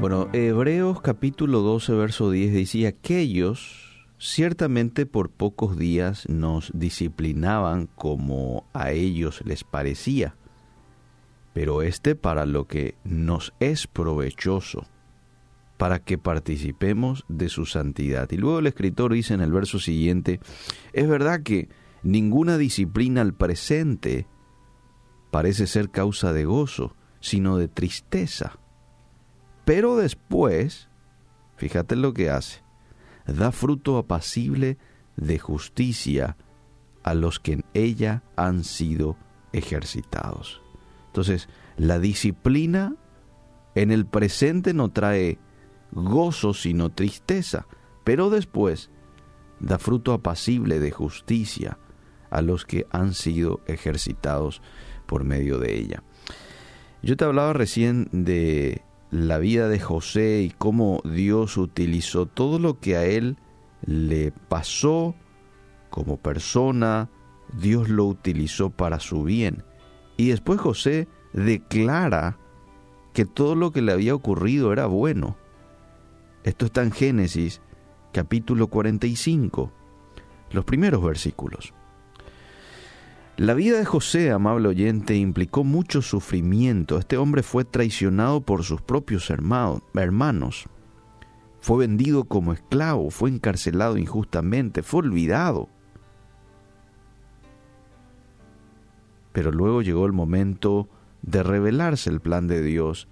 Bueno, Hebreos capítulo 12, verso 10 dice, aquellos ciertamente por pocos días nos disciplinaban como a ellos les parecía, pero este para lo que nos es provechoso, para que participemos de su santidad. Y luego el escritor dice en el verso siguiente, es verdad que ninguna disciplina al presente parece ser causa de gozo, sino de tristeza. Pero después, fíjate lo que hace, da fruto apacible de justicia a los que en ella han sido ejercitados. Entonces, la disciplina en el presente no trae gozo sino tristeza, pero después da fruto apacible de justicia a los que han sido ejercitados por medio de ella. Yo te hablaba recién de la vida de José y cómo Dios utilizó todo lo que a él le pasó como persona, Dios lo utilizó para su bien. Y después José declara que todo lo que le había ocurrido era bueno. Esto está en Génesis capítulo 45, los primeros versículos. La vida de José, amable oyente, implicó mucho sufrimiento. Este hombre fue traicionado por sus propios hermanos. Fue vendido como esclavo, fue encarcelado injustamente, fue olvidado. Pero luego llegó el momento de revelarse el plan de Dios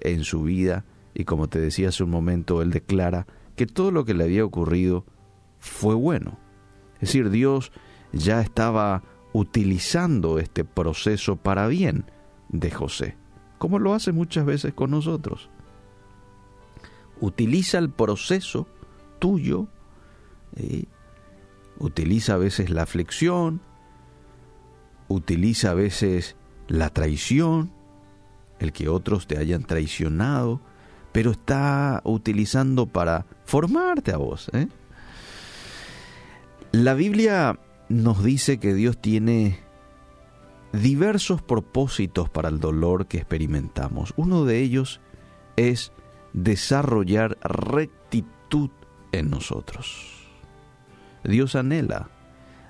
en su vida y como te decía hace un momento, él declara que todo lo que le había ocurrido fue bueno. Es decir, Dios ya estaba utilizando este proceso para bien de José, como lo hace muchas veces con nosotros. Utiliza el proceso tuyo, utiliza a veces la aflicción, utiliza a veces la traición, el que otros te hayan traicionado, pero está utilizando para formarte a vos. ¿eh? La Biblia nos dice que Dios tiene diversos propósitos para el dolor que experimentamos. Uno de ellos es desarrollar rectitud en nosotros. Dios anhela,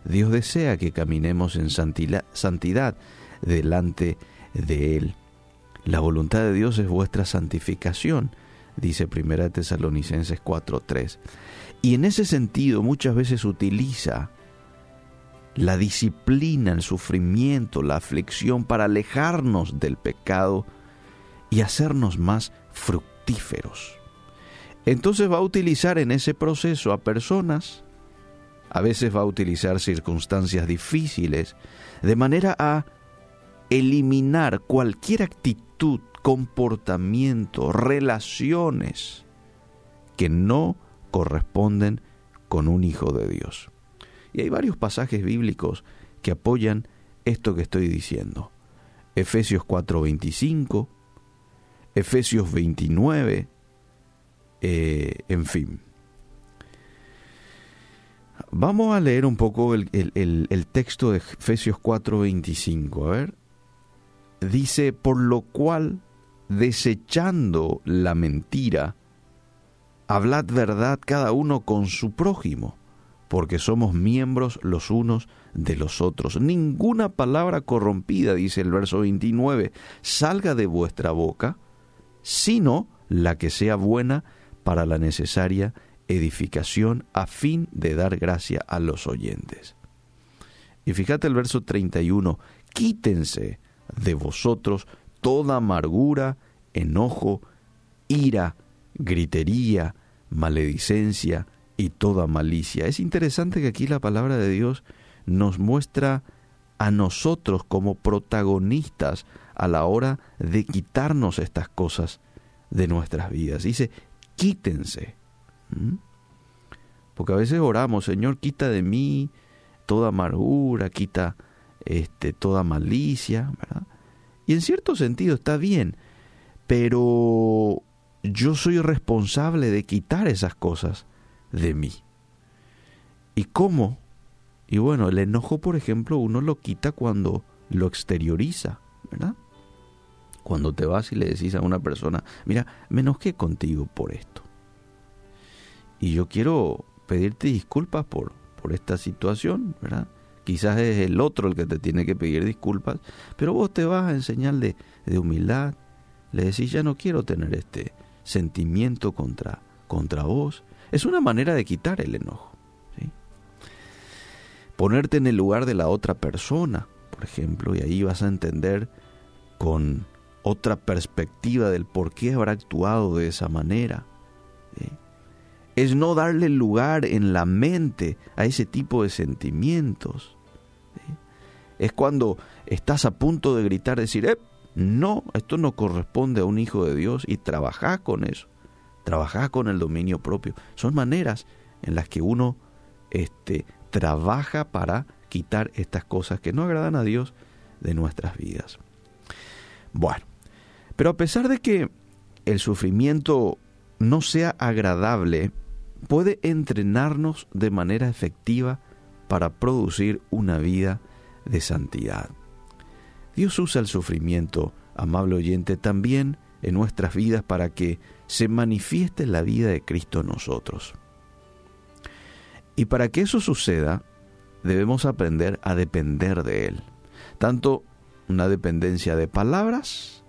Dios desea que caminemos en santidad delante de Él. La voluntad de Dios es vuestra santificación, dice 1 Tesalonicenses 4:3. Y en ese sentido muchas veces utiliza la disciplina, el sufrimiento, la aflicción para alejarnos del pecado y hacernos más fructíferos. Entonces va a utilizar en ese proceso a personas, a veces va a utilizar circunstancias difíciles, de manera a eliminar cualquier actitud, comportamiento, relaciones que no corresponden con un hijo de Dios. Y hay varios pasajes bíblicos que apoyan esto que estoy diciendo. Efesios 4:25, Efesios 29, eh, en fin. Vamos a leer un poco el, el texto de Efesios 4:25. A ver. Dice, por lo cual, desechando la mentira, hablad verdad cada uno con su prójimo porque somos miembros los unos de los otros. Ninguna palabra corrompida, dice el verso 29, salga de vuestra boca, sino la que sea buena para la necesaria edificación a fin de dar gracia a los oyentes. Y fíjate el verso 31, quítense de vosotros toda amargura, enojo, ira, gritería, maledicencia, y toda malicia. Es interesante que aquí la palabra de Dios nos muestra a nosotros como protagonistas a la hora de quitarnos estas cosas de nuestras vidas. Dice, quítense. ¿Mm? Porque a veces oramos, Señor, quita de mí toda amargura, quita este, toda malicia, Y en cierto sentido está bien, pero yo soy responsable de quitar esas cosas de mí. ¿Y cómo? Y bueno, el enojo, por ejemplo, uno lo quita cuando lo exterioriza, ¿verdad? Cuando te vas y le decís a una persona, mira, me enojé contigo por esto. Y yo quiero pedirte disculpas por, por esta situación, ¿verdad? Quizás es el otro el que te tiene que pedir disculpas, pero vos te vas en señal de, de humildad, le decís, ya no quiero tener este sentimiento contra, contra vos. Es una manera de quitar el enojo. Ponerte en el lugar de la otra persona, por ejemplo, y ahí vas a entender con otra perspectiva del por qué habrá actuado de esa manera. Es no darle lugar en la mente a ese tipo de sentimientos. Es cuando estás a punto de gritar, decir, eh, no, esto no corresponde a un hijo de Dios y trabajás con eso, trabajás con el dominio propio. Son maneras en las que uno este, trabaja para quitar estas cosas que no agradan a Dios de nuestras vidas. Bueno, pero a pesar de que el sufrimiento no sea agradable, puede entrenarnos de manera efectiva para producir una vida de santidad. Dios usa el sufrimiento, amable oyente, también en nuestras vidas para que se manifieste la vida de Cristo en nosotros. Y para que eso suceda, debemos aprender a depender de Él, tanto una dependencia de palabras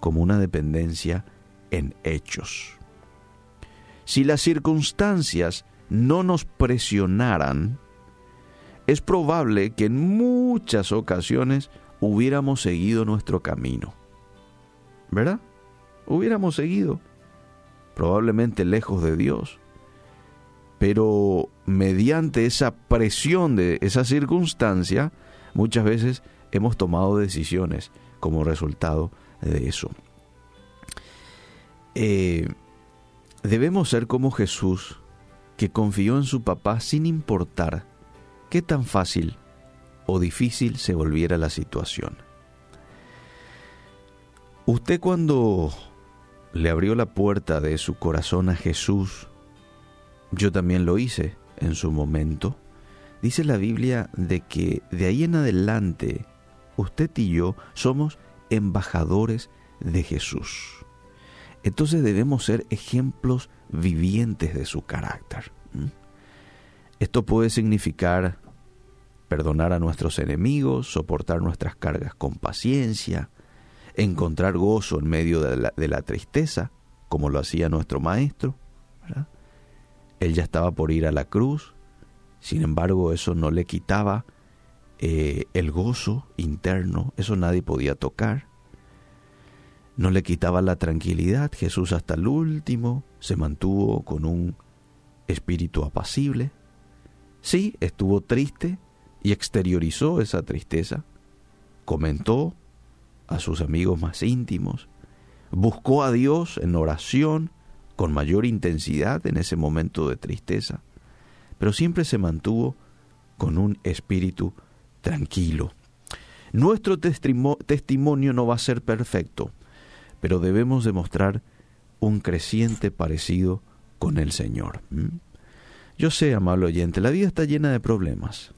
como una dependencia en hechos. Si las circunstancias no nos presionaran, es probable que en muchas ocasiones hubiéramos seguido nuestro camino. ¿Verdad? Hubiéramos seguido, probablemente lejos de Dios. Pero mediante esa presión de esa circunstancia, muchas veces hemos tomado decisiones como resultado de eso. Eh, debemos ser como Jesús, que confió en su papá sin importar qué tan fácil o difícil se volviera la situación. Usted cuando le abrió la puerta de su corazón a Jesús, yo también lo hice en su momento, dice la Biblia de que de ahí en adelante usted y yo somos embajadores de Jesús. Entonces debemos ser ejemplos vivientes de su carácter. Esto puede significar perdonar a nuestros enemigos, soportar nuestras cargas con paciencia, encontrar gozo en medio de la, tristeza, como lo hacía nuestro Maestro. Él ya estaba por ir a la cruz, sin embargo eso no le quitaba eh, el gozo interno, eso nadie podía tocar. No le quitaba la tranquilidad, Jesús hasta el último se mantuvo con un espíritu apacible. Sí, estuvo triste, y exteriorizó esa tristeza, comentó a sus amigos más íntimos, buscó a Dios en oración con mayor intensidad en ese momento de tristeza, pero siempre se mantuvo con un espíritu tranquilo. Nuestro testimonio no va a ser perfecto, pero debemos demostrar un creciente parecido con el Señor. Yo sé, amable oyente, la vida está llena de problemas,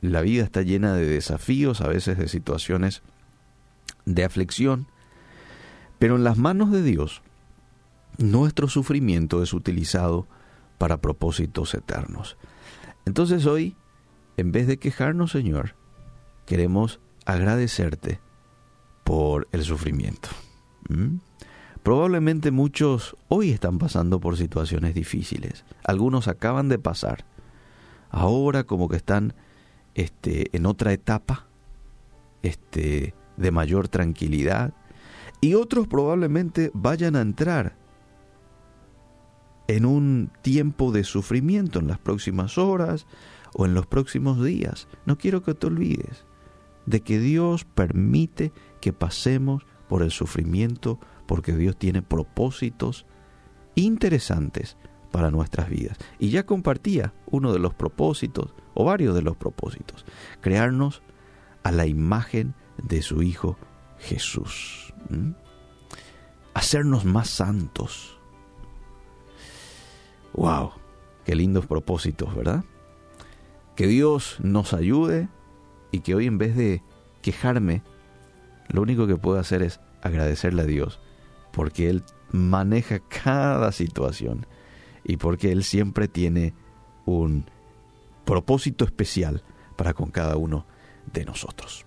la vida está llena de desafíos, a veces de situaciones de aflicción, pero en las manos de Dios, nuestro sufrimiento es utilizado para propósitos eternos. Entonces hoy, en vez de quejarnos, Señor, queremos agradecerte por el sufrimiento. ¿Mm? Probablemente muchos hoy están pasando por situaciones difíciles. Algunos acaban de pasar. Ahora como que están este, en otra etapa este, de mayor tranquilidad y otros probablemente vayan a entrar en un tiempo de sufrimiento en las próximas horas o en los próximos días. No quiero que te olvides de que Dios permite que pasemos por el sufrimiento porque Dios tiene propósitos interesantes para nuestras vidas. Y ya compartía uno de los propósitos, o varios de los propósitos, crearnos a la imagen de su Hijo Jesús. Hacernos más santos. ¡Wow! Qué lindos propósitos, ¿verdad? Que Dios nos ayude y que hoy en vez de quejarme, lo único que puedo hacer es agradecerle a Dios porque Él maneja cada situación y porque Él siempre tiene un propósito especial para con cada uno de nosotros.